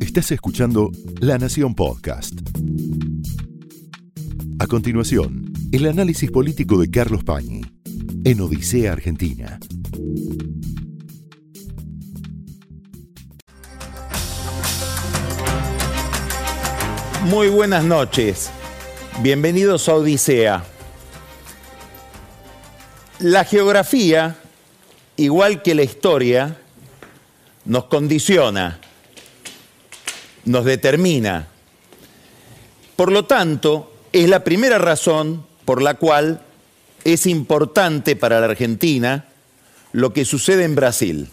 Estás escuchando La Nación Podcast. A continuación, el análisis político de Carlos Pañi en Odisea Argentina. Muy buenas noches. Bienvenidos a Odisea. La geografía, igual que la historia, nos condiciona, nos determina. Por lo tanto, es la primera razón por la cual es importante para la Argentina lo que sucede en Brasil.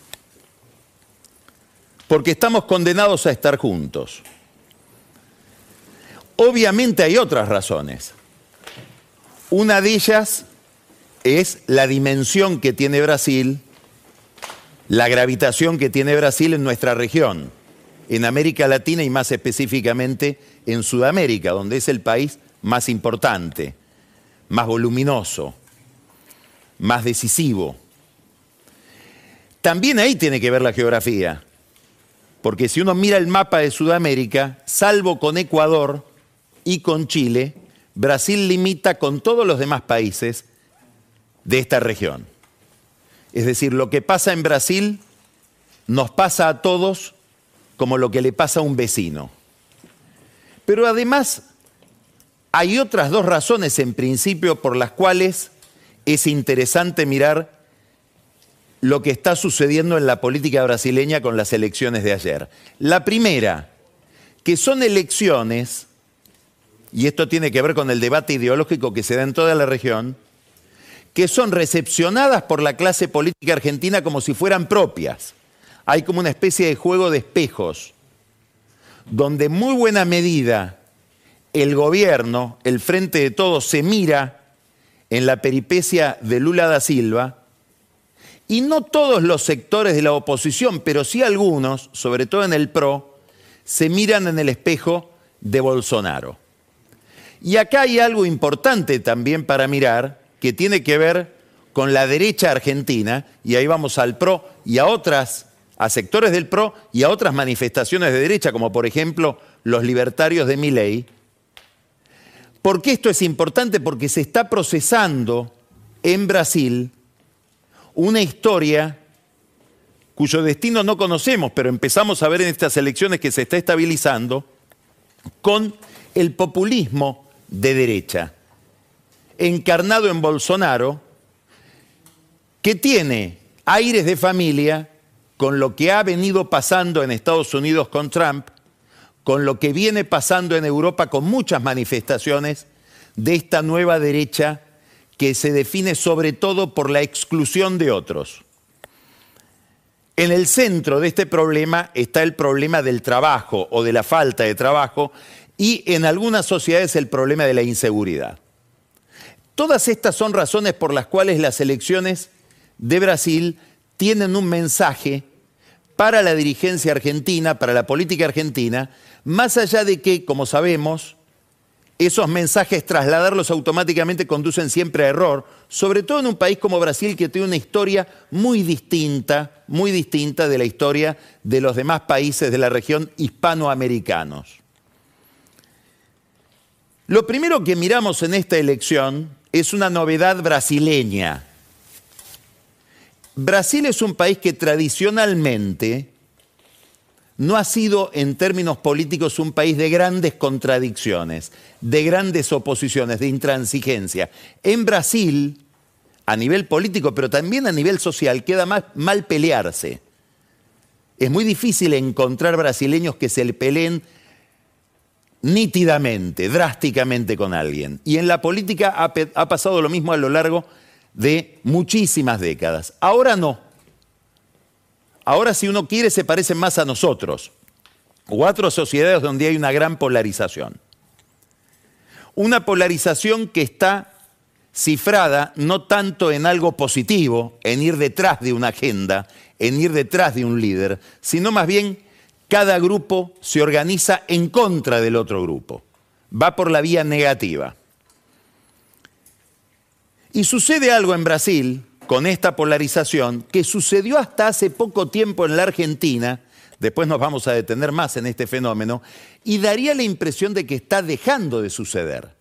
Porque estamos condenados a estar juntos. Obviamente hay otras razones. Una de ellas es la dimensión que tiene Brasil, la gravitación que tiene Brasil en nuestra región, en América Latina y más específicamente en Sudamérica, donde es el país más importante, más voluminoso, más decisivo. También ahí tiene que ver la geografía, porque si uno mira el mapa de Sudamérica, salvo con Ecuador, y con Chile, Brasil limita con todos los demás países de esta región. Es decir, lo que pasa en Brasil nos pasa a todos como lo que le pasa a un vecino. Pero además hay otras dos razones en principio por las cuales es interesante mirar lo que está sucediendo en la política brasileña con las elecciones de ayer. La primera, que son elecciones y esto tiene que ver con el debate ideológico que se da en toda la región, que son recepcionadas por la clase política argentina como si fueran propias. Hay como una especie de juego de espejos, donde muy buena medida el gobierno, el frente de todos, se mira en la peripecia de Lula da Silva, y no todos los sectores de la oposición, pero sí algunos, sobre todo en el PRO, se miran en el espejo de Bolsonaro. Y acá hay algo importante también para mirar que tiene que ver con la derecha argentina, y ahí vamos al PRO y a otras, a sectores del PRO y a otras manifestaciones de derecha, como por ejemplo los libertarios de Miley. ¿Por qué esto es importante? Porque se está procesando en Brasil una historia cuyo destino no conocemos, pero empezamos a ver en estas elecciones que se está estabilizando con el populismo de derecha, encarnado en Bolsonaro, que tiene aires de familia con lo que ha venido pasando en Estados Unidos con Trump, con lo que viene pasando en Europa con muchas manifestaciones de esta nueva derecha que se define sobre todo por la exclusión de otros. En el centro de este problema está el problema del trabajo o de la falta de trabajo y en algunas sociedades el problema de la inseguridad. Todas estas son razones por las cuales las elecciones de Brasil tienen un mensaje para la dirigencia argentina, para la política argentina, más allá de que, como sabemos, esos mensajes trasladarlos automáticamente conducen siempre a error, sobre todo en un país como Brasil que tiene una historia muy distinta, muy distinta de la historia de los demás países de la región hispanoamericanos. Lo primero que miramos en esta elección es una novedad brasileña. Brasil es un país que tradicionalmente no ha sido en términos políticos un país de grandes contradicciones, de grandes oposiciones, de intransigencia. En Brasil, a nivel político, pero también a nivel social, queda mal pelearse. Es muy difícil encontrar brasileños que se le peleen nítidamente, drásticamente con alguien. Y en la política ha, pasado lo mismo a lo largo de muchísimas décadas. Ahora no. Ahora si uno quiere se parecen más a nosotros o a otras sociedades donde hay una gran polarización. Una polarización que está cifrada no tanto en algo positivo, en ir detrás de una agenda, en ir detrás de un líder, sino más bien cada grupo se organiza en contra del otro grupo. Va por la vía negativa. Y sucede algo en Brasil con esta polarización que sucedió hasta hace poco tiempo en la Argentina Después nos vamos a detener más en este fenómeno y daría la impresión de que está dejando de suceder.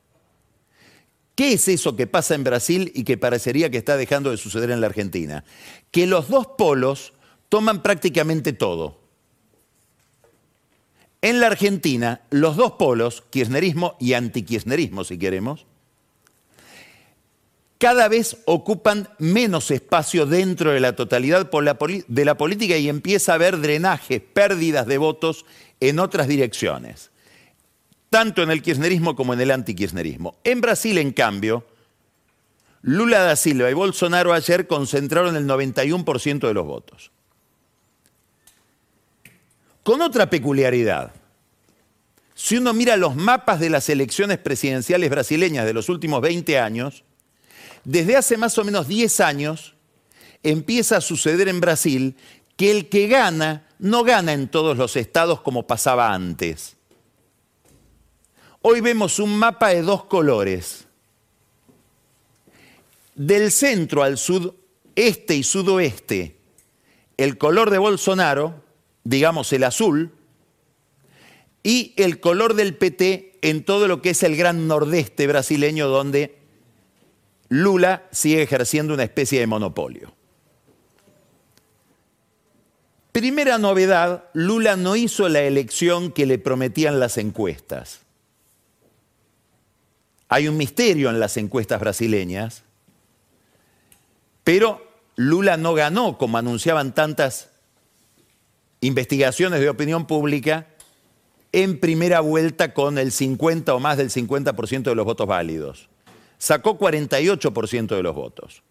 ¿Qué es eso que pasa en Brasil y que parecería que está dejando de suceder en la Argentina? Que los dos polos toman prácticamente todo. En la Argentina, los dos polos, kirchnerismo y antikirchnerismo, si queremos, cada vez ocupan menos espacio dentro de la totalidad de la política y empieza a haber drenajes, pérdidas de votos en otras direcciones, tanto en el kirchnerismo como en el antikirchnerismo. En Brasil, en cambio, Lula da Silva y Bolsonaro ayer concentraron el 91% de los votos. Con otra peculiaridad. Si uno mira los mapas de las elecciones presidenciales brasileñas de los últimos 20 años, desde hace más o menos 10 años empieza a suceder en Brasil que el que gana no gana en todos los estados como pasaba antes. Hoy vemos un mapa de dos colores. Del centro al sudeste y sudoeste, el color de Bolsonaro, digamos el azul, y el color del PT en todo lo que es el gran nordeste brasileño donde Lula sigue ejerciendo una especie de monopolio. Primera novedad, Lula no hizo la elección que le prometían las encuestas. Hay un misterio en las encuestas brasileñas, pero Lula no ganó, como anunciaban tantas investigaciones de opinión pública, en primera vuelta con el 50 o más del 50% de los votos válidos sacó 48% de los votos.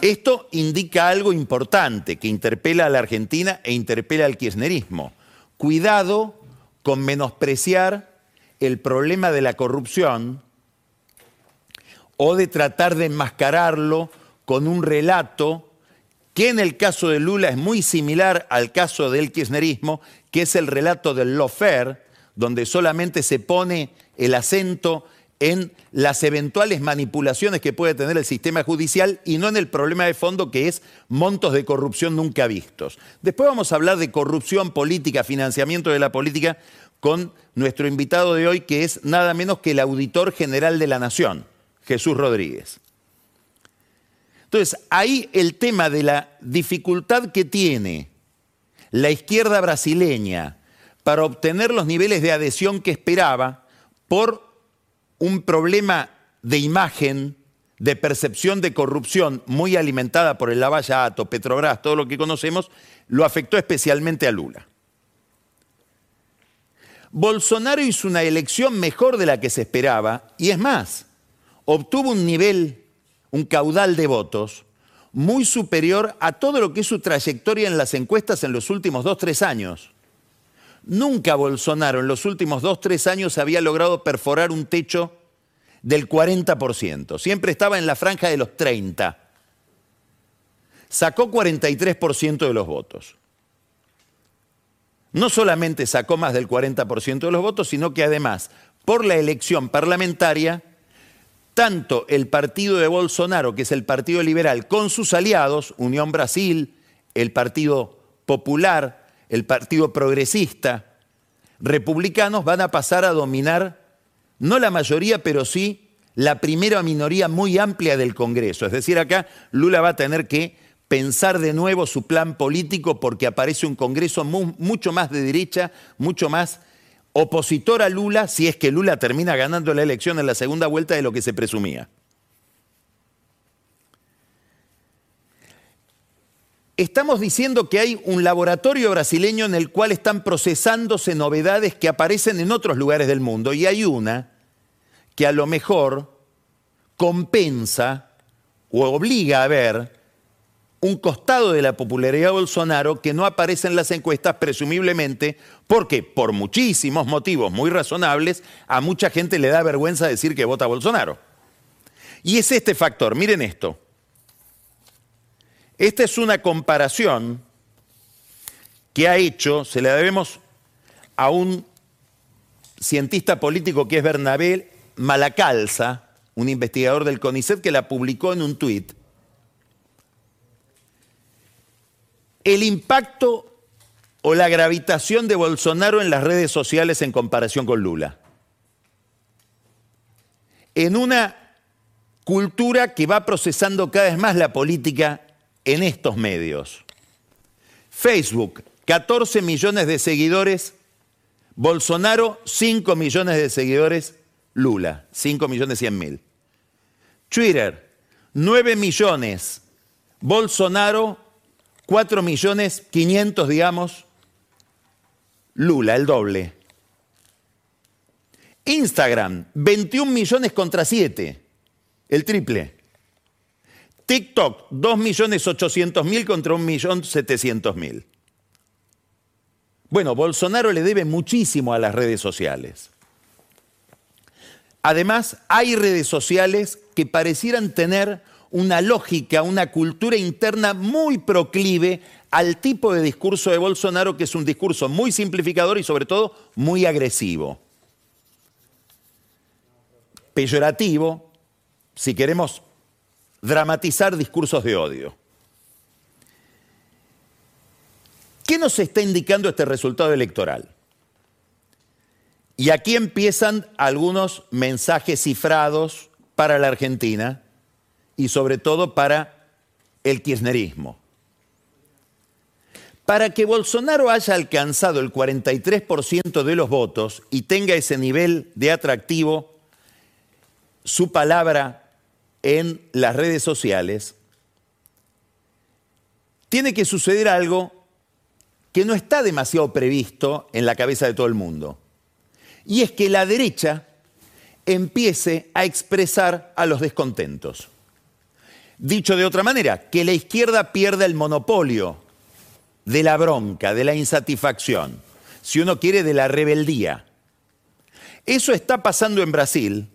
Esto indica algo importante que interpela a la Argentina e interpela al kirchnerismo. Cuidado con menospreciar el problema de la corrupción o de tratar de enmascararlo con un relato que en el caso de Lula es muy similar al caso del kirchnerismo, que es el relato del lawfare, donde solamente se pone el acento en las eventuales manipulaciones que puede tener el sistema judicial y no en el problema de fondo que es montos de corrupción nunca vistos. Después vamos a hablar de corrupción política, financiamiento de la política con nuestro invitado de hoy que es nada menos que el auditor general de la Nación, Jesús Rodríguez. Entonces, ahí el tema de la dificultad que tiene la izquierda brasileña para obtener los niveles de adhesión que esperaba por un problema de imagen, de percepción de corrupción muy alimentada por el Lavallato, Petrobras, todo lo que conocemos, lo afectó especialmente a Lula. Bolsonaro hizo una elección mejor de la que se esperaba y es más, obtuvo un nivel, un caudal de votos muy superior a todo lo que es su trayectoria en las encuestas en los últimos dos, tres años. Nunca Bolsonaro en los últimos dos, tres años había logrado perforar un techo del 40%. Siempre estaba en la franja de los 30. Sacó 43% de los votos. No solamente sacó más del 40% de los votos, sino que además, por la elección parlamentaria, tanto el partido de Bolsonaro, que es el Partido Liberal, con sus aliados, Unión Brasil, el Partido Popular, el Partido Progresista, republicanos van a pasar a dominar, no la mayoría, pero sí la primera minoría muy amplia del Congreso. Es decir, acá Lula va a tener que pensar de nuevo su plan político porque aparece un Congreso mucho más de derecha, mucho más opositor a Lula, si es que Lula termina ganando la elección en la segunda vuelta de lo que se presumía. Estamos diciendo que hay un laboratorio brasileño en el cual están procesándose novedades que aparecen en otros lugares del mundo y hay una que a lo mejor compensa o obliga a ver un costado de la popularidad de Bolsonaro que no aparece en las encuestas presumiblemente porque por muchísimos motivos muy razonables a mucha gente le da vergüenza decir que vota a Bolsonaro. Y es este factor, miren esto. Esta es una comparación que ha hecho, se la debemos a un cientista político que es Bernabé Malacalza, un investigador del CONICET que la publicó en un tuit. El impacto o la gravitación de Bolsonaro en las redes sociales en comparación con Lula. En una cultura que va procesando cada vez más la política en estos medios. Facebook, 14 millones de seguidores, Bolsonaro, 5 millones de seguidores, Lula, 5 millones 100 mil. Twitter, 9 millones, Bolsonaro, 4 millones 500, digamos, Lula, el doble. Instagram, 21 millones contra 7, el triple. TikTok, 2 millones 800 mil contra 1 millón 700 mil. Bueno, Bolsonaro le debe muchísimo a las redes sociales. Además, hay redes sociales que parecieran tener una lógica, una cultura interna muy proclive al tipo de discurso de Bolsonaro, que es un discurso muy simplificador y sobre todo muy agresivo. Peyorativo, si queremos dramatizar discursos de odio. ¿Qué nos está indicando este resultado electoral? Y aquí empiezan algunos mensajes cifrados para la Argentina y sobre todo para el kirchnerismo. Para que Bolsonaro haya alcanzado el 43% de los votos y tenga ese nivel de atractivo, su palabra en las redes sociales, tiene que suceder algo que no está demasiado previsto en la cabeza de todo el mundo. Y es que la derecha empiece a expresar a los descontentos. Dicho de otra manera, que la izquierda pierda el monopolio de la bronca, de la insatisfacción, si uno quiere, de la rebeldía. Eso está pasando en Brasil.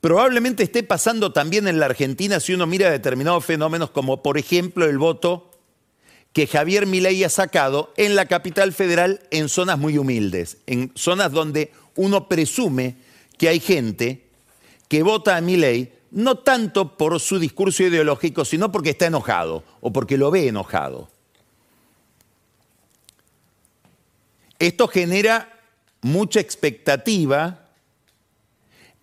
Probablemente esté pasando también en la Argentina si uno mira determinados fenómenos como por ejemplo el voto que Javier Milei ha sacado en la capital federal en zonas muy humildes, en zonas donde uno presume que hay gente que vota a Milei no tanto por su discurso ideológico, sino porque está enojado o porque lo ve enojado. Esto genera mucha expectativa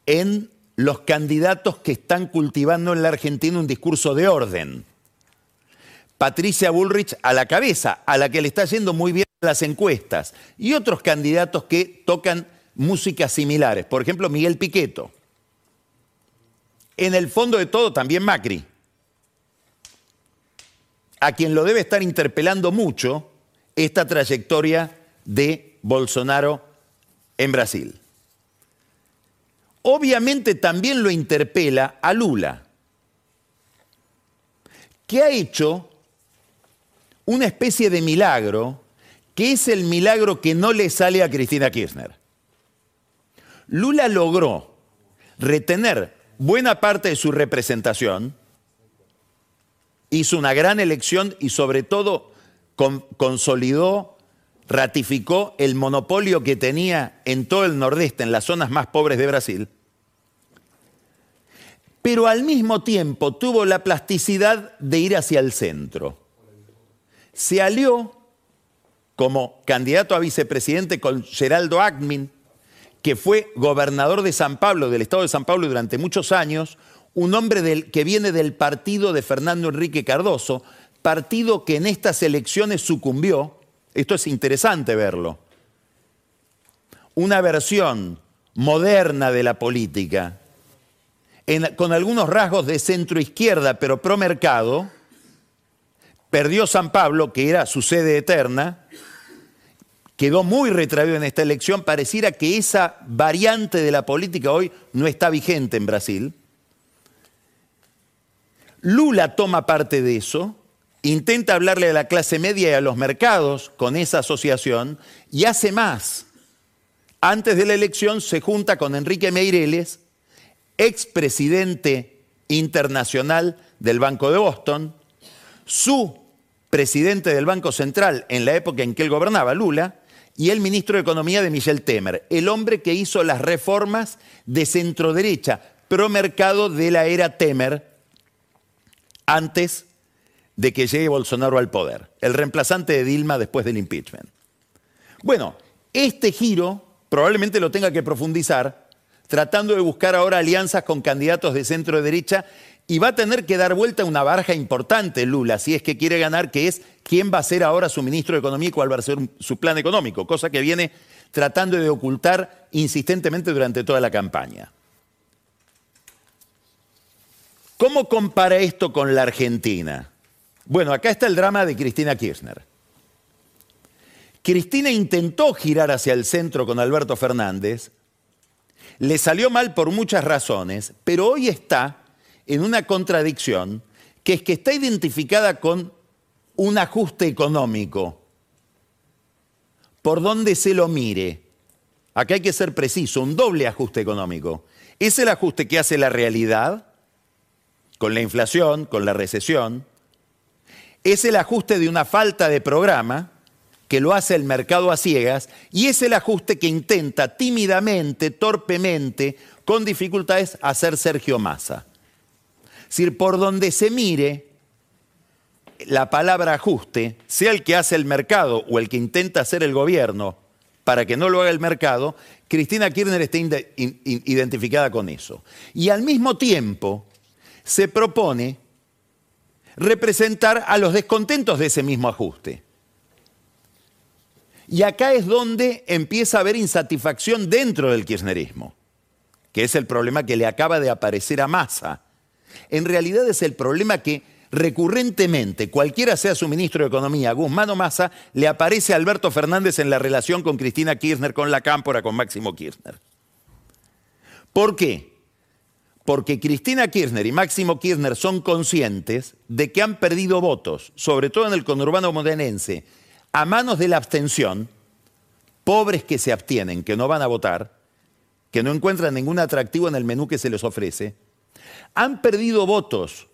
en los candidatos que están cultivando en la Argentina un discurso de orden. Patricia Bullrich a la cabeza, a la que le está yendo muy bien las encuestas, y otros candidatos que tocan músicas similares, por ejemplo Miguel Piqueto en el fondo de todo también Macri, a quien lo debe estar interpelando mucho esta trayectoria de Bolsonaro en Brasil. Obviamente también lo interpela a Lula, que ha hecho una especie de milagro, que es el milagro que no le sale a Cristina Kirchner. Lula logró retener buena parte de su representación, hizo una gran elección y sobre todo consolidó, ratificó el monopolio que tenía en todo el nordeste, en las zonas más pobres de Brasil, pero al mismo tiempo tuvo la plasticidad de ir hacia el centro. Se alió como candidato a vicepresidente con Geraldo Agmin, que fue gobernador de San Pablo, del estado de San Pablo durante muchos años, un hombre del, que viene del partido de Fernando Enrique Cardoso, partido que en estas elecciones sucumbió, esto es interesante verlo, una versión moderna de la política, con algunos rasgos de centro izquierda, pero pro mercado, perdió San Pablo, que era su sede eterna, quedó muy retraído en esta elección, pareciera que esa variante de la política hoy no está vigente en Brasil. Lula toma parte de eso, intenta hablarle a la clase media y a los mercados con esa asociación y hace más. Antes de la elección se junta con Enrique Meireles, expresidente internacional del Banco de Boston, su presidente del Banco Central en la época en que él gobernaba, Lula, y el ministro de Economía de Michel Temer, el hombre que hizo las reformas de centroderecha, pro mercado de la era Temer, antes de que llegue Bolsonaro al poder, el reemplazante de Dilma después del impeachment. Bueno, este giro probablemente lo tenga que profundizar tratando de buscar ahora alianzas con candidatos de centro derecha y va a tener que dar vuelta una baraja importante Lula, si es que quiere ganar, que es quién va a ser ahora su ministro y cuál va a ser su plan económico, cosa que viene tratando de ocultar insistentemente durante toda la campaña. ¿Cómo compara esto con la Argentina? Bueno, acá está el drama de Cristina Kirchner. Cristina intentó girar hacia el centro con Alberto Fernández, le salió mal por muchas razones, pero hoy está en una contradicción que es que está identificada con un ajuste económico. Por donde se lo mire, acá hay que ser preciso, un doble ajuste económico. Es el ajuste que hace la realidad, con la inflación, con la recesión, es el ajuste de una falta de programa, que lo hace el mercado a ciegas y es el ajuste que intenta tímidamente, torpemente, con dificultades hacer Sergio Massa. Decir, por donde se mire, la palabra ajuste, sea el que hace el mercado o el que intenta hacer el gobierno para que no lo haga el mercado, Cristina Kirchner está identificada con eso. Y al mismo tiempo se propone representar a los descontentos de ese mismo ajuste. Y acá es donde empieza a haber insatisfacción dentro del kirchnerismo, que es el problema que le acaba de aparecer a Massa. En realidad es el problema que recurrentemente, cualquiera sea su ministro de Economía, Guzmán o Massa, le aparece a Alberto Fernández en la relación con Cristina Kirchner, con la Cámpora, con Máximo Kirchner. ¿Por qué? Porque Cristina Kirchner y Máximo Kirchner son conscientes de que han perdido votos, sobre todo en el conurbano modenense, a manos de la abstención, pobres que se abstienen, que no van a votar, que no encuentran ningún atractivo en el menú que se les ofrece, han perdido votos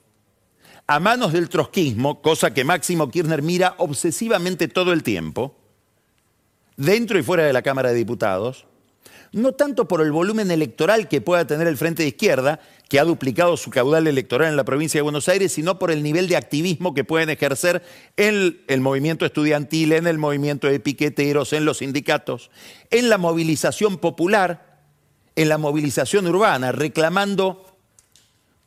a manos del trotskismo, cosa que Máximo Kirchner mira obsesivamente todo el tiempo, dentro y fuera de la Cámara de Diputados, no tanto por el volumen electoral que pueda tener el Frente de Izquierda, que ha duplicado su caudal electoral en la provincia de Buenos Aires, sino por el nivel de activismo que pueden ejercer en el movimiento estudiantil, en el movimiento de piqueteros, en los sindicatos, en la movilización popular, en la movilización urbana, reclamando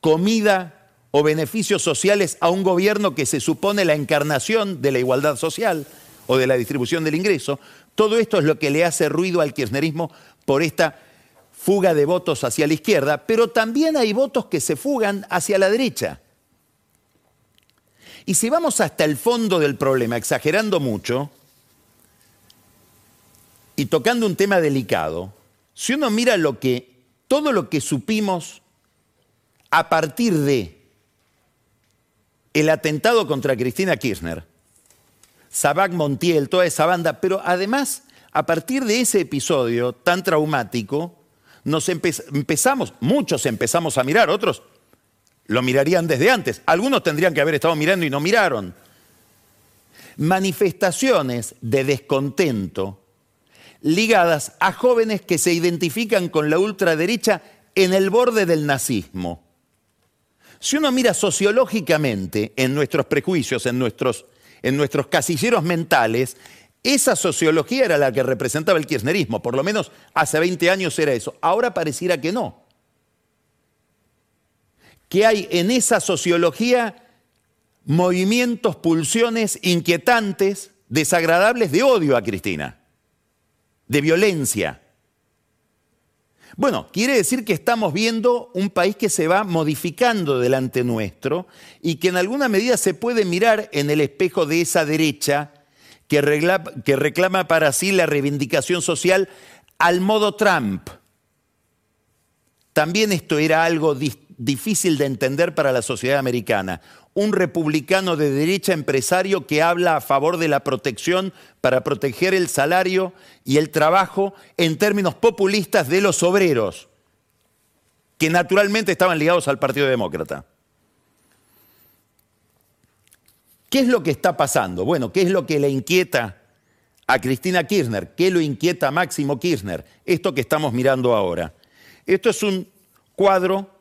comida o beneficios sociales a un gobierno que se supone la encarnación de la igualdad social o de la distribución del ingreso. Todo esto es lo que le hace ruido al kirchnerismo por esta fuga de votos hacia la izquierda, pero también hay votos que se fugan hacia la derecha. Y si vamos hasta el fondo del problema, exagerando mucho y tocando un tema delicado, si uno mira lo que todo lo que supimos a partir de el atentado contra Cristina Kirchner, Sabac Montiel, toda esa banda, pero además a partir de ese episodio tan traumático, nos empezamos, muchos empezamos a mirar, otros lo mirarían desde antes, algunos tendrían que haber estado mirando y no miraron. Manifestaciones de descontento ligadas a jóvenes que se identifican con la ultraderecha en el borde del nazismo. Si uno mira sociológicamente en nuestros prejuicios, en nuestros, en nuestros casilleros mentales, esa sociología era la que representaba el kirchnerismo, por lo menos hace 20 años era eso. Ahora pareciera que no. Que hay en esa sociología movimientos, pulsiones inquietantes, desagradables de odio a Cristina, de violencia. Bueno, quiere decir que estamos viendo un país que se va modificando delante nuestro y que en alguna medida se puede mirar en el espejo de esa derecha que reclama, para sí la reivindicación social al modo Trump. También esto era algo difícil de entender para la sociedad americana. Un republicano de derecha empresario que habla a favor de la protección para proteger el salario y el trabajo en términos populistas de los obreros, que naturalmente estaban ligados al Partido Demócrata. ¿Qué es lo que está pasando? Bueno, ¿qué es lo que le inquieta a Cristina Kirchner? ¿Qué lo inquieta a Máximo Kirchner? Esto que estamos mirando ahora. Esto es un cuadro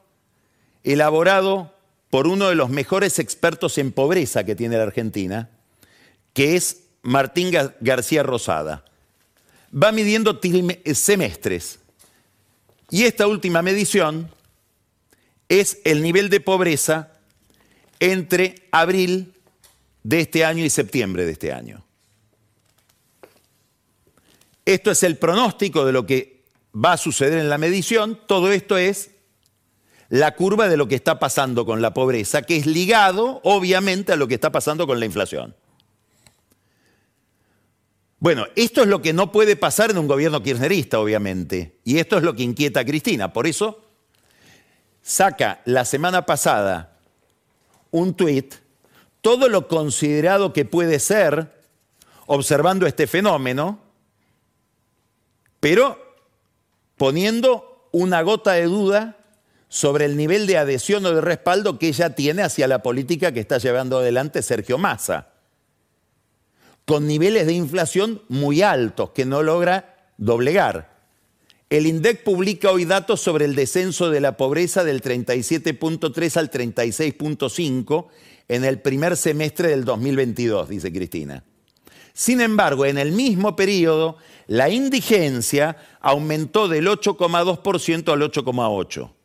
elaborado por uno de los mejores expertos en pobreza que tiene la Argentina, que es Martín García Rosada. Va midiendo semestres. Y esta última medición es el nivel de pobreza entre abril de este año y septiembre de este año. Esto es el pronóstico de lo que va a suceder en la medición. Todo esto es la curva de lo que está pasando con la pobreza, que es ligado, obviamente, a lo que está pasando con la inflación. Bueno, esto es lo que no puede pasar en un gobierno kirchnerista, obviamente, y esto es lo que inquieta a Cristina. Por eso saca la semana pasada un tuit, todo lo considerado que puede ser observando este fenómeno, pero poniendo una gota de duda sobre el nivel de adhesión o de respaldo que ella tiene hacia la política que está llevando adelante Sergio Massa, con niveles de inflación muy altos que no logra doblegar. El INDEC publica hoy datos sobre el descenso de la pobreza del 37.3 al 36.5 en el primer semestre del 2022, dice Cristina. Sin embargo, en el mismo periodo, la indigencia aumentó del 8,2% al 8,8%.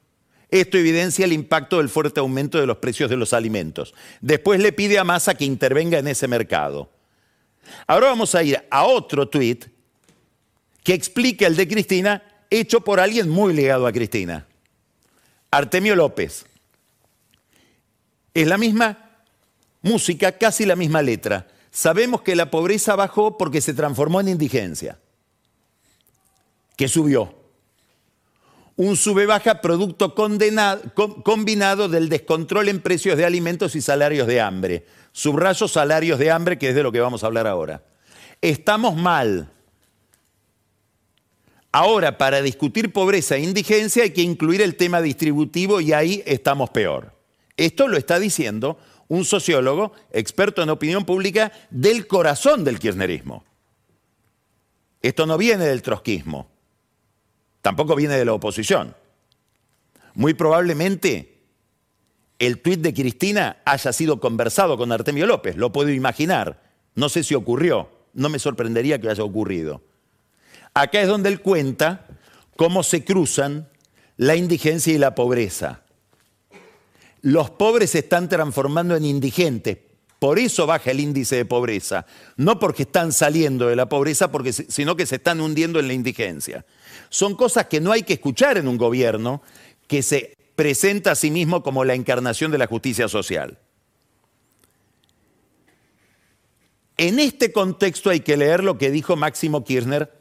Esto evidencia el impacto del fuerte aumento de los precios de los alimentos. Después le pide a Massa que intervenga en ese mercado. Ahora vamos a ir a otro tuit que explica el de Cristina, hecho por alguien muy ligado a Cristina. Artemio López. Es la misma música, casi la misma letra. Sabemos que la pobreza bajó porque se transformó en indigencia, que subió un sube-baja producto combinado del descontrol en precios de alimentos y salarios de hambre. Subrayo salarios de hambre, que es de lo que vamos a hablar ahora. Estamos mal. Ahora, para discutir pobreza e indigencia hay que incluir el tema distributivo y ahí estamos peor. Esto lo está diciendo un sociólogo experto en opinión pública del corazón del kirchnerismo. Esto no viene del trotskismo. Tampoco viene de la oposición. Muy probablemente el tuit de Cristina haya sido conversado con Artemio López, lo puedo imaginar. No sé si ocurrió, no me sorprendería que haya ocurrido. Acá es donde él cuenta cómo se cruzan la indigencia y la pobreza. Los pobres se están transformando en indigentes, por eso baja el índice de pobreza, no porque están saliendo de la pobreza, sino que se están hundiendo en la indigencia son cosas que no hay que escuchar en un gobierno que se presenta a sí mismo como la encarnación de la justicia social. En este contexto hay que leer lo que dijo Máximo Kirchner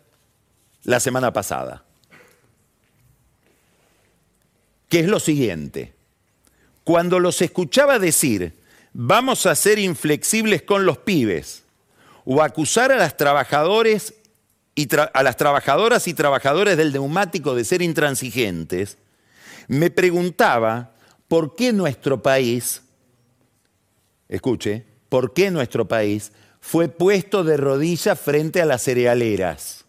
la semana pasada, que es lo siguiente. Cuando los escuchaba decir, vamos a ser inflexibles con los pibes, o acusar a los trabajadores y a las trabajadoras y trabajadores del neumático de ser intransigentes, me preguntaba por qué nuestro país, escuche, por qué nuestro país fue puesto de rodillas frente a las cerealeras.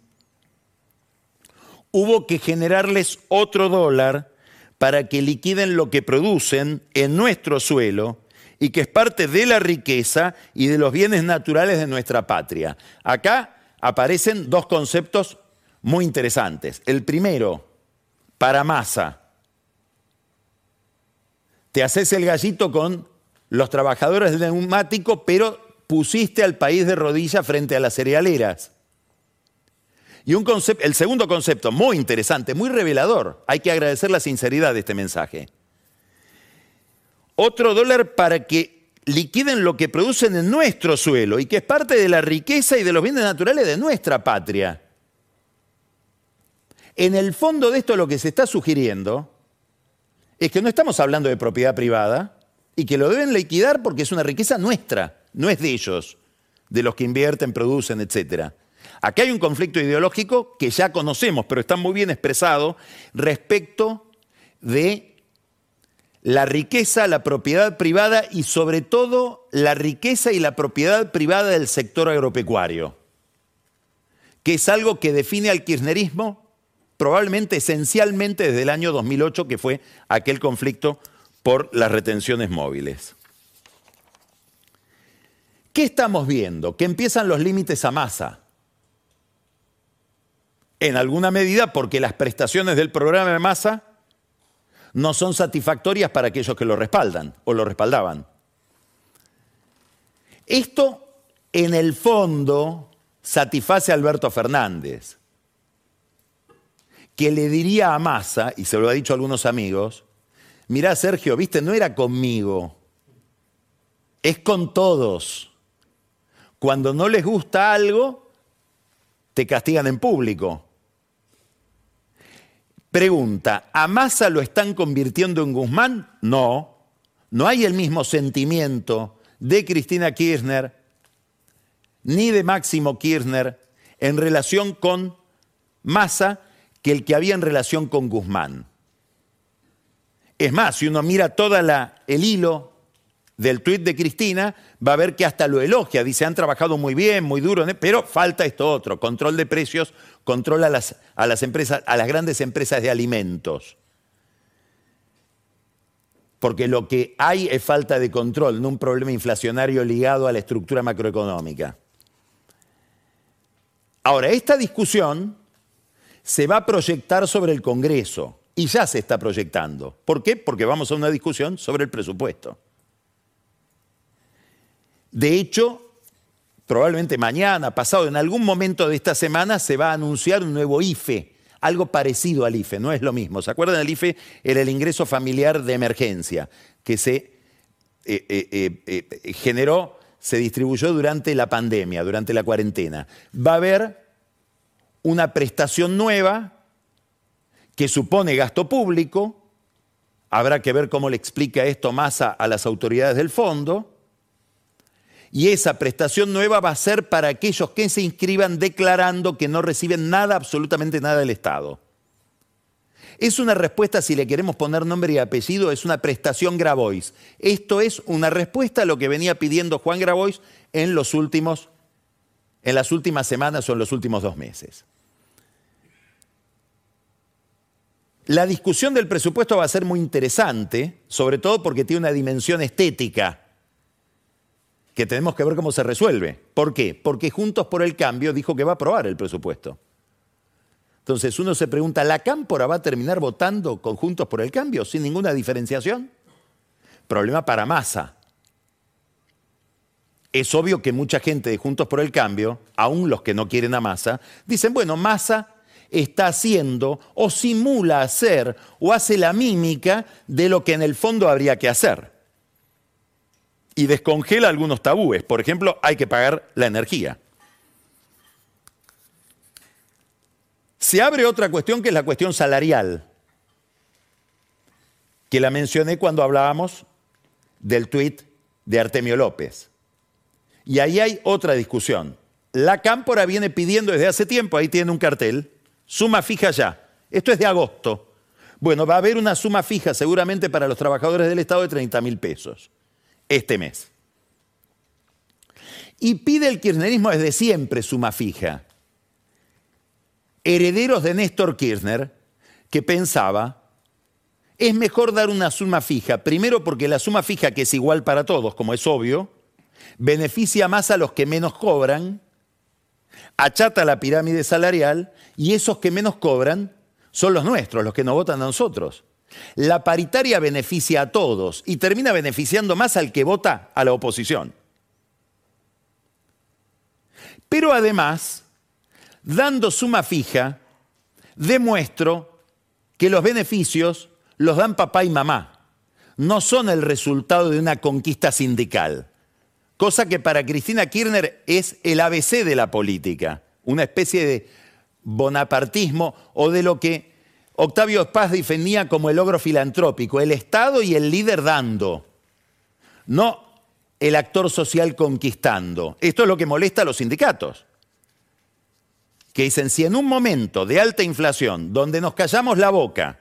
Hubo que generarles otro dólar para que liquiden lo que producen en nuestro suelo y que es parte de la riqueza y de los bienes naturales de nuestra patria. Acá aparecen dos conceptos muy interesantes. El primero, para masa. Te haces el gallito con los trabajadores del neumático, pero pusiste al país de rodillas frente a las cerealeras. Y un el segundo concepto, muy interesante, muy revelador, hay que agradecer la sinceridad de este mensaje. Otro dólar para que liquiden lo que producen en nuestro suelo y que es parte de la riqueza y de los bienes naturales de nuestra patria. En el fondo de esto lo que se está sugiriendo es que no estamos hablando de propiedad privada y que lo deben liquidar porque es una riqueza nuestra, no es de ellos, de los que invierten, producen, etc. Aquí hay un conflicto ideológico que ya conocemos, pero está muy bien expresado respecto de la riqueza, la propiedad privada y sobre todo la riqueza y la propiedad privada del sector agropecuario, que es algo que define al kirchnerismo probablemente esencialmente desde el año 2008, que fue aquel conflicto por las retenciones móviles. ¿Qué estamos viendo? Que empiezan los límites a masa. En alguna medida porque las prestaciones del programa de masa no son satisfactorias para aquellos que lo respaldan o lo respaldaban. Esto, en el fondo, satisface a Alberto Fernández, que le diría a Massa, y se lo ha dicho a algunos amigos, mirá Sergio, viste, no era conmigo, es con todos. Cuando no les gusta algo, te castigan en público. Pregunta, ¿a Massa lo están convirtiendo en Guzmán? No, no hay el mismo sentimiento de Cristina Kirchner ni de Máximo Kirchner en relación con Massa que el que había en relación con Guzmán. Es más, si uno mira todo el hilo del tuit de Cristina, va a ver que hasta lo elogia, dice, han trabajado muy bien, muy duro, pero falta esto otro, control de precios, control a las, a las, empresas, a las grandes empresas de alimentos. Porque lo que hay es falta de control, no un problema inflacionario ligado a la estructura macroeconómica. Ahora, esta discusión se va a proyectar sobre el Congreso y ya se está proyectando. ¿Por qué? Porque vamos a una discusión sobre el presupuesto. De hecho, probablemente mañana, pasado, en algún momento de esta semana se va a anunciar un nuevo IFE, algo parecido al IFE, no es lo mismo. ¿Se acuerdan? El IFE era el ingreso familiar de emergencia, que se eh, eh, eh, generó, se distribuyó durante la pandemia, durante la cuarentena. Va a haber una prestación nueva que supone gasto público, habrá que ver cómo le explica esto más a las autoridades del fondo, y esa prestación nueva va a ser para aquellos que se inscriban declarando que no reciben nada, absolutamente nada del Estado. Es una respuesta, si le queremos poner nombre y apellido, es una prestación Grabois. Esto es una respuesta a lo que venía pidiendo Juan Grabois en, los últimos, en las últimas semanas o en los últimos dos meses. La discusión del presupuesto va a ser muy interesante, sobre todo porque tiene una dimensión estética que tenemos que ver cómo se resuelve. ¿Por qué? Porque Juntos por el Cambio dijo que va a aprobar el presupuesto. Entonces uno se pregunta, ¿la Cámpora va a terminar votando con Juntos por el Cambio sin ninguna diferenciación? Problema para masa. Es obvio que mucha gente de Juntos por el Cambio, aún los que no quieren a masa, dicen, bueno, masa está haciendo o simula hacer o hace la mímica de lo que en el fondo habría que hacer y descongela algunos tabúes. Por ejemplo, hay que pagar la energía. Se abre otra cuestión que es la cuestión salarial, que la mencioné cuando hablábamos del tuit de Artemio López. Y ahí hay otra discusión. La Cámpora viene pidiendo desde hace tiempo, ahí tiene un cartel, suma fija ya. Esto es de agosto. Bueno, va a haber una suma fija seguramente para los trabajadores del Estado de 30 mil pesos este mes. Y pide el kirchnerismo desde siempre suma fija. Herederos de Néstor Kirchner, que pensaba, es mejor dar una suma fija, primero porque la suma fija, que es igual para todos, como es obvio, beneficia más a los que menos cobran, achata la pirámide salarial y esos que menos cobran son los nuestros, los que nos votan a nosotros. La paritaria beneficia a todos y termina beneficiando más al que vota a la oposición. Pero además, dando suma fija, demuestro que los beneficios los dan papá y mamá, no son el resultado de una conquista sindical, cosa que para Cristina Kirchner es el ABC de la política, una especie de bonapartismo o de lo que Octavio Paz defendía como el logro filantrópico, el Estado y el líder dando, no el actor social conquistando. Esto es lo que molesta a los sindicatos, que dicen, si en un momento de alta inflación, donde nos callamos la boca,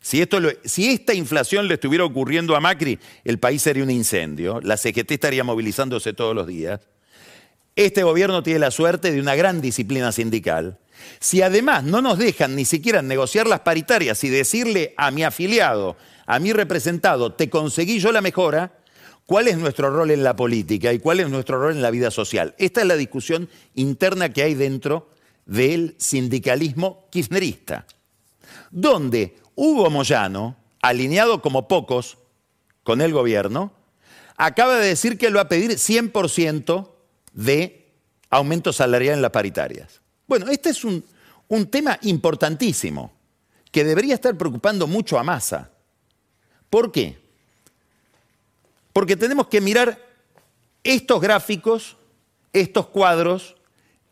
si, si esta inflación le estuviera ocurriendo a Macri, el país sería un incendio, la CGT estaría movilizándose todos los días, este gobierno tiene la suerte de una gran disciplina sindical, si además no nos dejan ni siquiera negociar las paritarias y decirle a mi afiliado, a mi representado, te conseguí yo la mejora, ¿cuál es nuestro rol en la política y cuál es nuestro rol en la vida social? Esta es la discusión interna que hay dentro del sindicalismo kirchnerista, donde Hugo Moyano, alineado como pocos con el gobierno, acaba de decir que él va a pedir 100% de aumento salarial en las paritarias. Bueno, este es un, un tema importantísimo que debería estar preocupando mucho a Massa. ¿Por qué? Porque tenemos que mirar estos gráficos, estos cuadros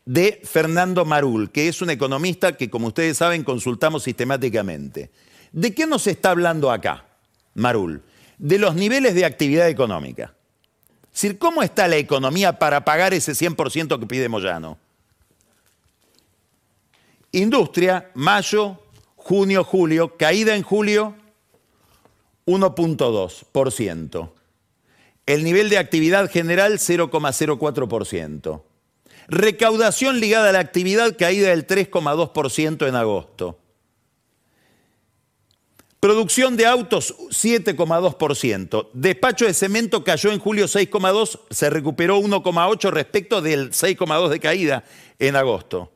de Fernando Marul, que es un economista que, como ustedes saben, consultamos sistemáticamente. ¿De qué nos está hablando acá, Marul? De los niveles de actividad económica. Decir, ¿cómo está la economía para pagar ese 100% que pide Moyano? Industria, mayo, junio, julio, caída en julio, 1.2%. El nivel de actividad general, 0,04%. Recaudación ligada a la actividad, caída del 3,2% en agosto. Producción de autos, 7,2%. Despacho de cemento cayó en julio 6,2%, se recuperó 1,8% respecto del 6,2% de caída en agosto.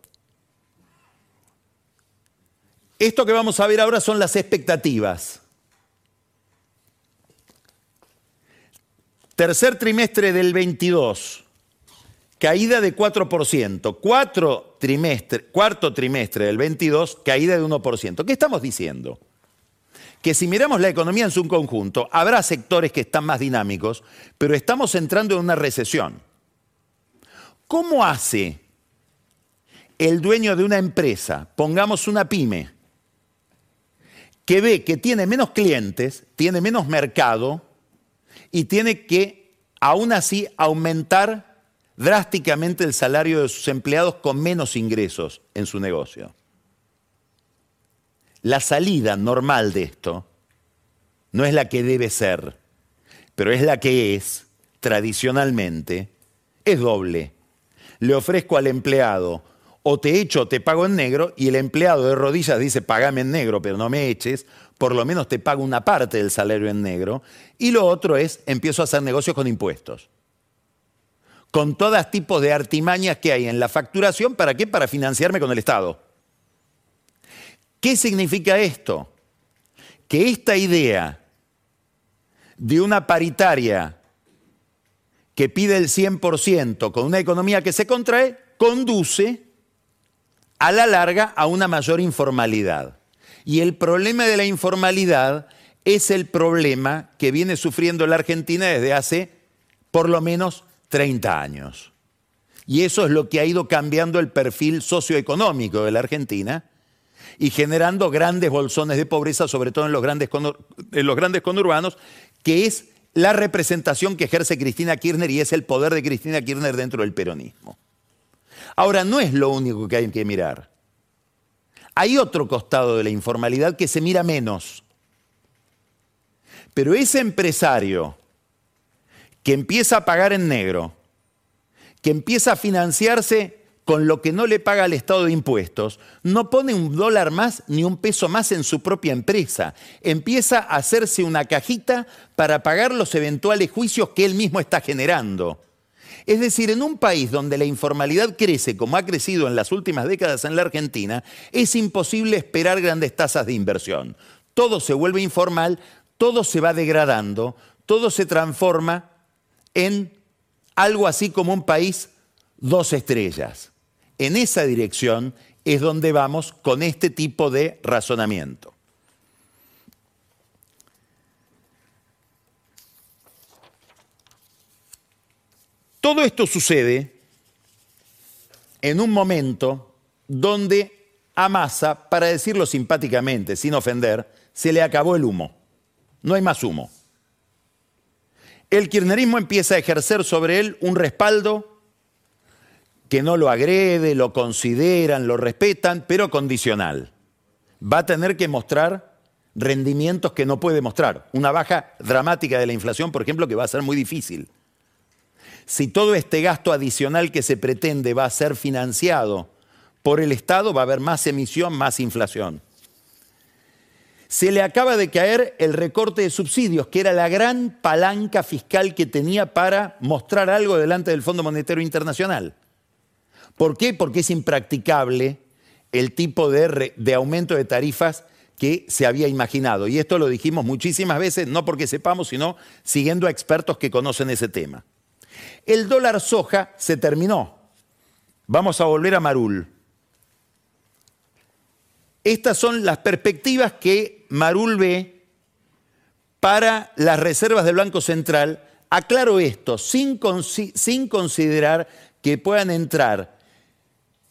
Esto que vamos a ver ahora son las expectativas. Tercer trimestre del 22, caída de 4%. Cuatro trimestre, cuarto trimestre del 22, caída de 1%. ¿Qué estamos diciendo? Que si miramos la economía en su conjunto, habrá sectores que están más dinámicos, pero estamos entrando en una recesión. ¿Cómo hace el dueño de una empresa, pongamos una pyme, que ve que tiene menos clientes, tiene menos mercado y tiene que aún así aumentar drásticamente el salario de sus empleados con menos ingresos en su negocio. La salida normal de esto no es la que debe ser, pero es la que es tradicionalmente, es doble. Le ofrezco al empleado o te echo o te pago en negro, y el empleado de rodillas dice, pagame en negro, pero no me eches, por lo menos te pago una parte del salario en negro, y lo otro es, empiezo a hacer negocios con impuestos. Con todos tipos de artimañas que hay en la facturación, ¿para qué? Para financiarme con el Estado. ¿Qué significa esto? Que esta idea de una paritaria que pide el 100% con una economía que se contrae, conduce a la larga a una mayor informalidad. Y el problema de la informalidad es el problema que viene sufriendo la Argentina desde hace por lo menos 30 años. Y eso es lo que ha ido cambiando el perfil socioeconómico de la Argentina y generando grandes bolsones de pobreza, sobre todo en los grandes, en los grandes conurbanos, que es la representación que ejerce Cristina Kirchner y es el poder de Cristina Kirchner dentro del peronismo. Ahora, no es lo único que hay que mirar. Hay otro costado de la informalidad que se mira menos. Pero ese empresario que empieza a pagar en negro, que empieza a financiarse con lo que no le paga al Estado de impuestos, no pone un dólar más ni un peso más en su propia empresa. Empieza a hacerse una cajita para pagar los eventuales juicios que él mismo está generando. Es decir, en un país donde la informalidad crece como ha crecido en las últimas décadas en la Argentina, es imposible esperar grandes tasas de inversión. Todo se vuelve informal, todo se va degradando, todo se transforma en algo así como un país dos estrellas. En esa dirección es donde vamos con este tipo de razonamiento. Todo esto sucede en un momento donde a Massa, para decirlo simpáticamente, sin ofender, se le acabó el humo. No hay más humo. El kirchnerismo empieza a ejercer sobre él un respaldo que no lo agrede, lo consideran, lo respetan, pero condicional. Va a tener que mostrar rendimientos que no puede mostrar. Una baja dramática de la inflación, por ejemplo, que va a ser muy difícil si todo este gasto adicional que se pretende va a ser financiado por el Estado, va a haber más emisión, más inflación. se le acaba de caer el recorte de subsidios, que era la gran palanca fiscal que tenía para mostrar algo delante del Fondo Monetario Internacional. ¿Por qué? Porque es impracticable el tipo de, aumento de tarifas que se había imaginado. Y esto lo dijimos muchísimas veces, no porque sepamos, sino siguiendo a expertos que conocen ese tema. El dólar soja se terminó. Vamos a volver a Marul. Estas son las perspectivas que Marul ve para las reservas del Banco Central. Aclaro esto, sin considerar que puedan entrar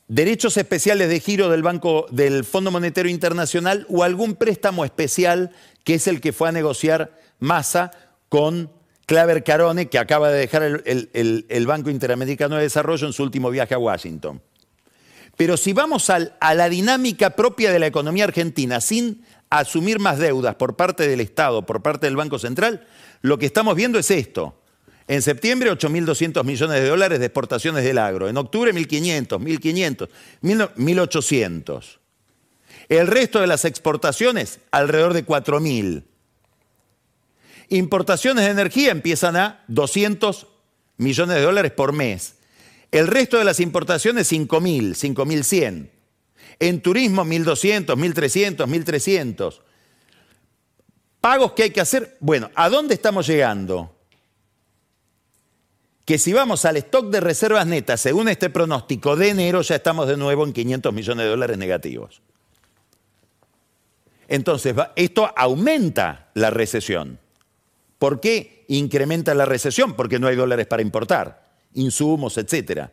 derechos especiales de giro del Banco del Fondo Monetario Internacional o algún préstamo especial que es el que fue a negociar Massa con Claver Carone, que acaba de dejar el, el Banco Interamericano de Desarrollo en su último viaje a Washington. Pero si vamos a la dinámica propia de la economía argentina sin asumir más deudas por parte del Estado, por parte del Banco Central, lo que estamos viendo es esto. En septiembre, 8.200 millones de dólares de exportaciones del agro. En octubre, 1.500, 1.500, 1.800. El resto de las exportaciones, alrededor de 4.000. Importaciones de energía empiezan a 200 millones de dólares por mes. El resto de las importaciones 5.000, 5.100. En turismo 1.200, 1.300, 1.300. Pagos que hay que hacer. Bueno, ¿a dónde estamos llegando? Que si vamos al stock de reservas netas, según este pronóstico de enero, ya estamos de nuevo en 500 millones de dólares negativos. Entonces, esto aumenta la recesión. ¿Por qué incrementa la recesión? Porque no hay dólares para importar insumos, etc.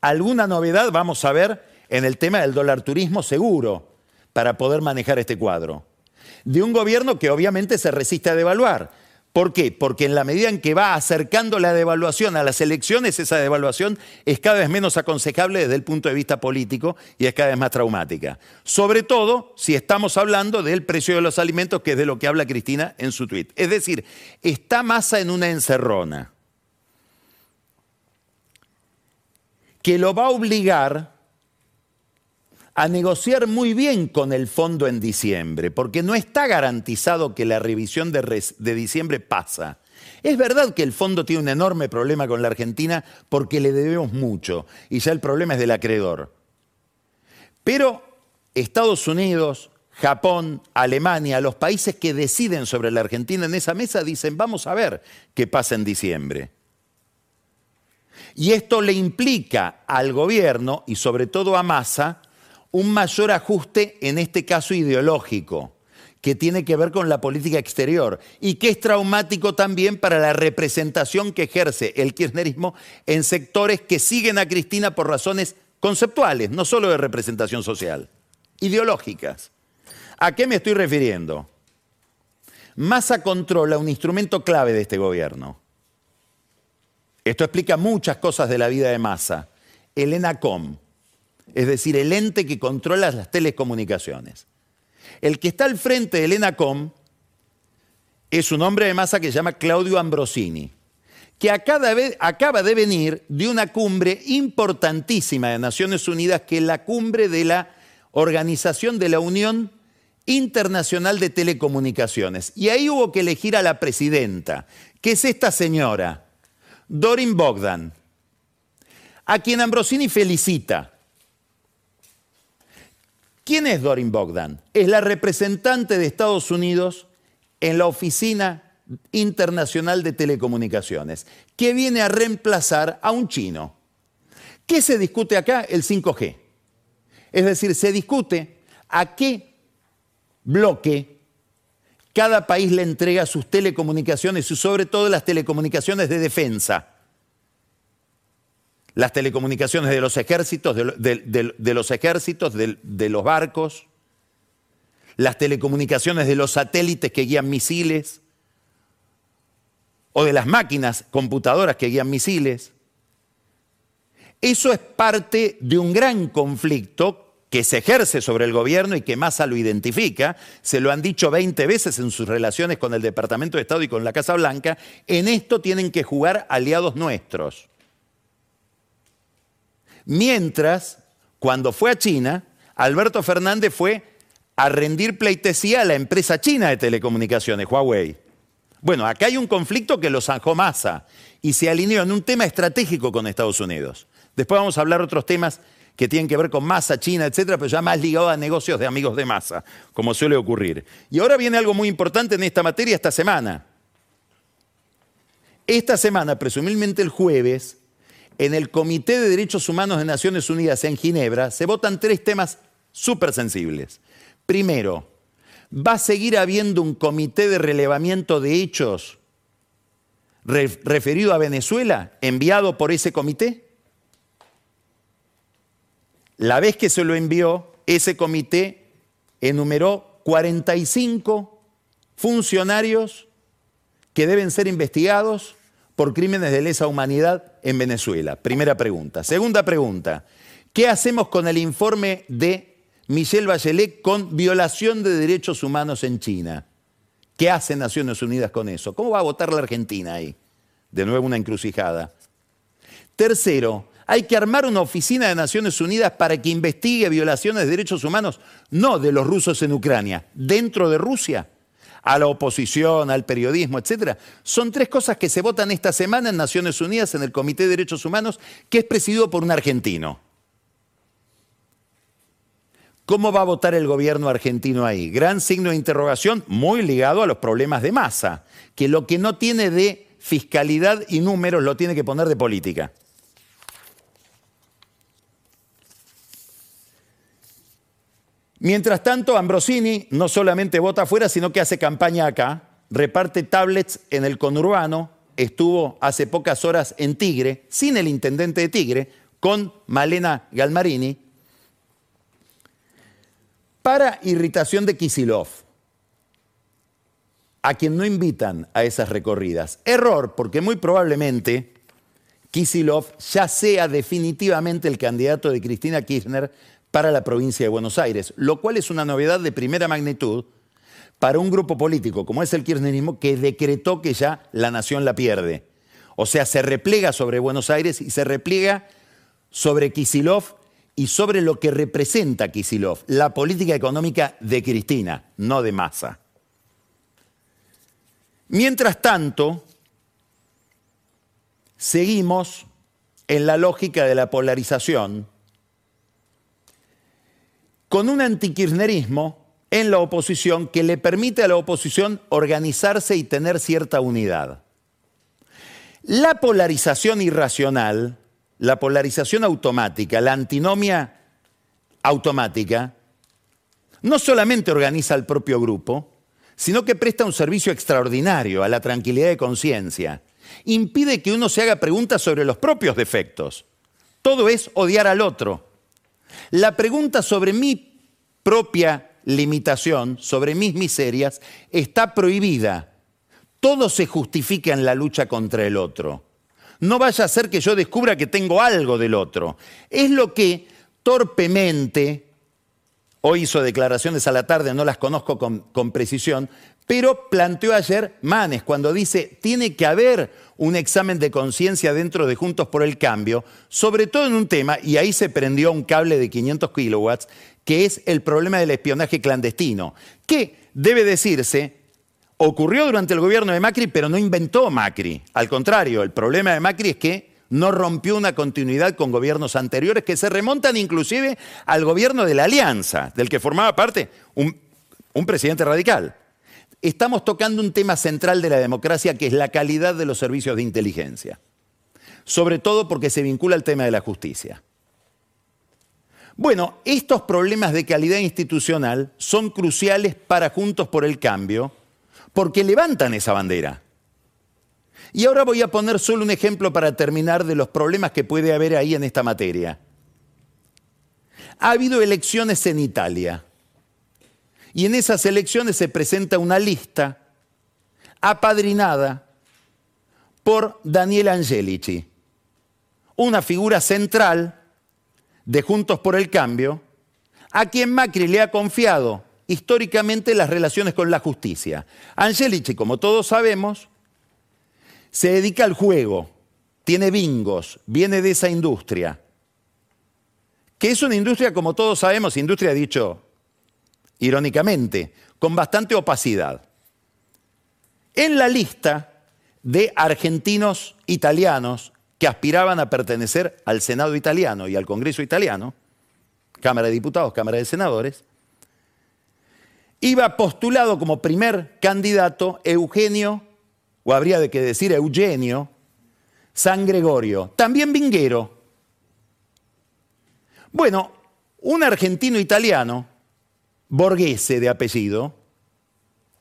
Alguna novedad vamos a ver en el tema del dólar turismo seguro para poder manejar este cuadro. De un gobierno que obviamente se resiste a devaluar. ¿Por qué? Porque en la medida en que va acercando la devaluación a las elecciones, esa devaluación es cada vez menos aconsejable desde el punto de vista político y es cada vez más traumática. Sobre todo si estamos hablando del precio de los alimentos, que es de lo que habla Cristina en su tuit. Es decir, está masa en una encerrona. que lo va a obligar a negociar muy bien con el fondo en diciembre, porque no está garantizado que la revisión de, diciembre pasa. Es verdad que el fondo tiene un enorme problema con la Argentina porque le debemos mucho y ya el problema es del acreedor. Pero Estados Unidos, Japón, Alemania, los países que deciden sobre la Argentina en esa mesa dicen, vamos a ver qué pasa en diciembre. Y esto le implica al gobierno y sobre todo a Massa un mayor ajuste, en este caso ideológico, que tiene que ver con la política exterior y que es traumático también para la representación que ejerce el kirchnerismo en sectores que siguen a Cristina por razones conceptuales, no solo de representación social, ideológicas. ¿A qué me estoy refiriendo? Massa controla un instrumento clave de este gobierno, esto explica muchas cosas de la vida de Massa. El ENACOM, es decir, el ente que controla las telecomunicaciones. El que está al frente del ENACOM es un hombre de Massa que se llama Claudio Ambrosini, que acaba de venir de una cumbre importantísima de Naciones Unidas, que es la cumbre de la Organización de la Unión Internacional de Telecomunicaciones. Y ahí hubo que elegir a la presidenta, que es esta señora, Dorin Bogdan, a quien Ambrosini felicita. ¿Quién es Dorin Bogdan? Es la representante de Estados Unidos en la Oficina Internacional de Telecomunicaciones, que viene a reemplazar a un chino. ¿Qué se discute acá? El 5G. Es decir, se discute a qué bloque cada país le entrega sus telecomunicaciones y sobre todo las telecomunicaciones de defensa. Las telecomunicaciones de los ejércitos, de, los ejércitos, de los barcos, las telecomunicaciones de los satélites que guían misiles, o de las máquinas computadoras que guían misiles. Eso es parte de un gran conflicto que se ejerce sobre el gobierno y que Massa lo identifica, se lo han dicho 20 veces en sus relaciones con el Departamento de Estado y con la Casa Blanca, en esto tienen que jugar aliados nuestros. Mientras, cuando fue a China, Alberto Fernández fue a rendir pleitesía a la empresa china de telecomunicaciones, Huawei. Bueno, acá hay un conflicto que lo zanjó Massa y se alineó en un tema estratégico con Estados Unidos. Después vamos a hablar otros temas que tienen que ver con Massa, China, etcétera, pero ya más ligado a negocios de amigos de Massa, como suele ocurrir. Y ahora viene algo muy importante en esta materia esta semana. Esta semana, presumiblemente el jueves, en el Comité de Derechos Humanos de Naciones Unidas en Ginebra, se votan tres temas súper sensibles. Primero, ¿va a seguir habiendo un comité de relevamiento de hechos referido a Venezuela enviado por ese comité? La vez que se lo envió, ese comité enumeró 45 funcionarios que deben ser investigados por crímenes de lesa humanidad en Venezuela. Primera pregunta. Segunda pregunta, ¿qué hacemos con el informe de Michelle Bachelet con violación de derechos humanos en China. ¿Qué hace Naciones Unidas con eso? ¿Cómo va a votar la Argentina ahí? De nuevo una encrucijada. Tercero, hay que armar una oficina de Naciones Unidas para que investigue violaciones de derechos humanos, no de los rusos en Ucrania, dentro de Rusia, a la oposición, al periodismo, etc. Son tres cosas que se votan esta semana en Naciones Unidas en el Comité de Derechos Humanos, que es presidido por un argentino. ¿Cómo va a votar el gobierno argentino ahí? Gran signo de interrogación, muy ligado a los problemas de masa, que lo que no tiene de fiscalidad y números lo tiene que poner de política. Mientras tanto, Ambrosini no solamente vota afuera, sino que hace campaña acá, reparte tablets en el conurbano, estuvo hace pocas horas en Tigre, sin el intendente de Tigre, con Malena Galmarini, para irritación de Kisilov, a quien no invitan a esas recorridas. Error, porque muy probablemente Kisilov ya sea definitivamente el candidato de Cristina Kirchner para la provincia de Buenos Aires, lo cual es una novedad de primera magnitud para un grupo político como es el kirchnerismo que decretó que ya la nación la pierde. O sea, se replega sobre Buenos Aires y se repliega sobre Kisilov y sobre lo que representa Kisilov, la política económica de Cristina, no de Massa. Mientras tanto, seguimos en la lógica de la polarización con un antikirchnerismo en la oposición que le permite a la oposición organizarse y tener cierta unidad. La polarización irracional la polarización automática, la antinomia automática, no solamente organiza al propio grupo, sino que presta un servicio extraordinario a la tranquilidad de conciencia. Impide que uno se haga preguntas sobre los propios defectos. Todo es odiar al otro. La pregunta sobre mi propia limitación, sobre mis miserias, está prohibida. Todo se justifica en la lucha contra el otro no vaya a ser que yo descubra que tengo algo del otro. Es lo que torpemente, hoy hizo declaraciones a la tarde, no las conozco con, precisión, pero planteó ayer Manes cuando dice, tiene que haber un examen de conciencia dentro de Juntos por el Cambio, sobre todo en un tema, y ahí se prendió un cable de 500 kilowatts, que es el problema del espionaje clandestino, que debe decirse, ocurrió durante el gobierno de Macri, pero no inventó Macri. Al contrario, el problema de Macri es que no rompió una continuidad con gobiernos anteriores que se remontan inclusive al gobierno de la Alianza, del que formaba parte un, presidente radical. Estamos tocando un tema central de la democracia que es la calidad de los servicios de inteligencia, sobre todo porque se vincula al tema de la justicia. Bueno, estos problemas de calidad institucional son cruciales para Juntos por el Cambio, porque levantan esa bandera. Y ahora voy a poner solo un ejemplo para terminar de los problemas que puede haber ahí en esta materia. Ha habido elecciones en Italia y en esas elecciones se presenta una lista apadrinada por Daniel Angelici, una figura central de Juntos por el Cambio, a quien Macri le ha confiado históricamente las relaciones con la justicia. Angelici, como todos sabemos, se dedica al juego, tiene bingos, viene de esa industria, que es una industria, como todos sabemos, industria dicho irónicamente, con bastante opacidad. En la lista de argentinos italianos que aspiraban a pertenecer al Senado italiano y al Congreso italiano, Cámara de Diputados, Cámara de Senadores, iba postulado como primer candidato Eugenio, o habría de que decir Eugenio, San Gregorio, también vinguero. Bueno, un argentino italiano, borghese de apellido,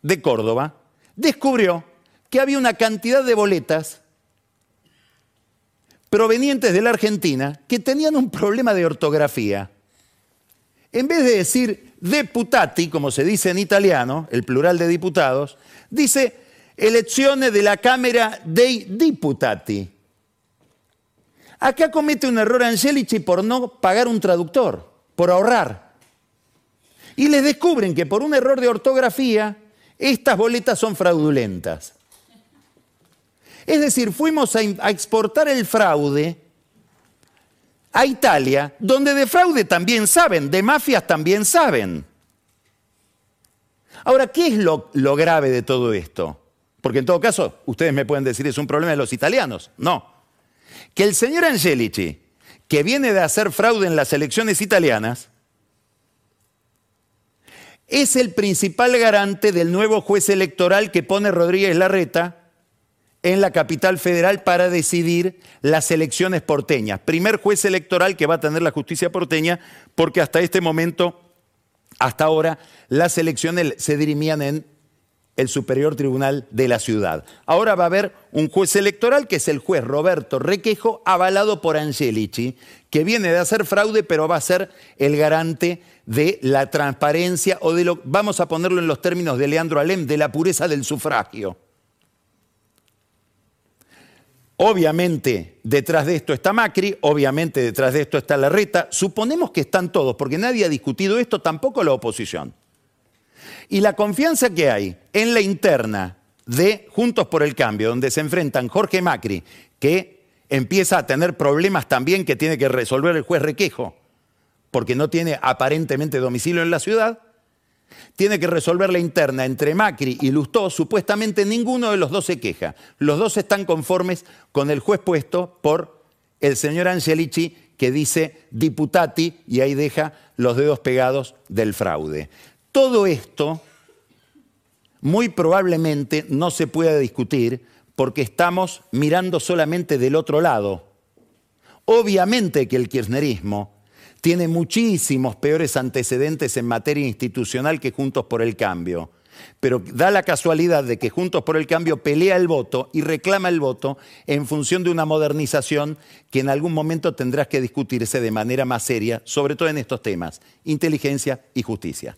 de Córdoba, descubrió que había una cantidad de boletas provenientes de la Argentina que tenían un problema de ortografía. En vez de decir deputati, como se dice en italiano, el plural de diputados, dice elezione de la Cámara dei Diputati. Acá comete un error Angelici por no pagar un traductor, por ahorrar. Y les descubren que por un error de ortografía, estas boletas son fraudulentas. Es decir, fuimos a, exportar el fraude a Italia, donde de fraude también saben, de mafias también saben. Ahora, ¿qué es lo, lo, grave de todo esto? Porque en todo caso, ustedes me pueden decir, es un problema de los italianos. No. Que el señor Angelici, que viene de hacer fraude en las elecciones italianas, es el principal garante del nuevo juez electoral que pone Rodríguez Larreta en la capital federal para decidir las elecciones porteñas. Primer juez electoral que va a tener la justicia porteña porque hasta este momento, hasta ahora, las elecciones se dirimían en el Superior Tribunal de la Ciudad. Ahora va a haber un juez electoral que es el juez Roberto Requejo, avalado por Angelici, que viene de hacer fraude, pero va a ser el garante de la transparencia o de lo, vamos a ponerlo en los términos de Leandro Alem, de la pureza del sufragio. Obviamente detrás de esto está Macri, obviamente detrás de esto está Larreta, suponemos que están todos, porque nadie ha discutido esto, tampoco la oposición. Y la confianza que hay en la interna de Juntos por el Cambio, donde se enfrentan Jorge Macri, que empieza a tener problemas también que tiene que resolver el juez Requejo, porque no tiene aparentemente domicilio en la ciudad, tiene que resolver la interna entre Macri y Lustó, supuestamente ninguno de los dos se queja. Los dos están conformes con el juez puesto por el señor Angelici, que dice diputati y ahí deja los dedos pegados del fraude. Todo esto muy probablemente no se pueda discutir porque estamos mirando solamente del otro lado. Obviamente que el kirchnerismo tiene muchísimos peores antecedentes en materia institucional que Juntos por el Cambio. Pero da la casualidad de que Juntos por el Cambio pelea el voto y reclama el voto en función de una modernización que en algún momento tendrás que discutirse de manera más seria, sobre todo en estos temas, inteligencia y justicia.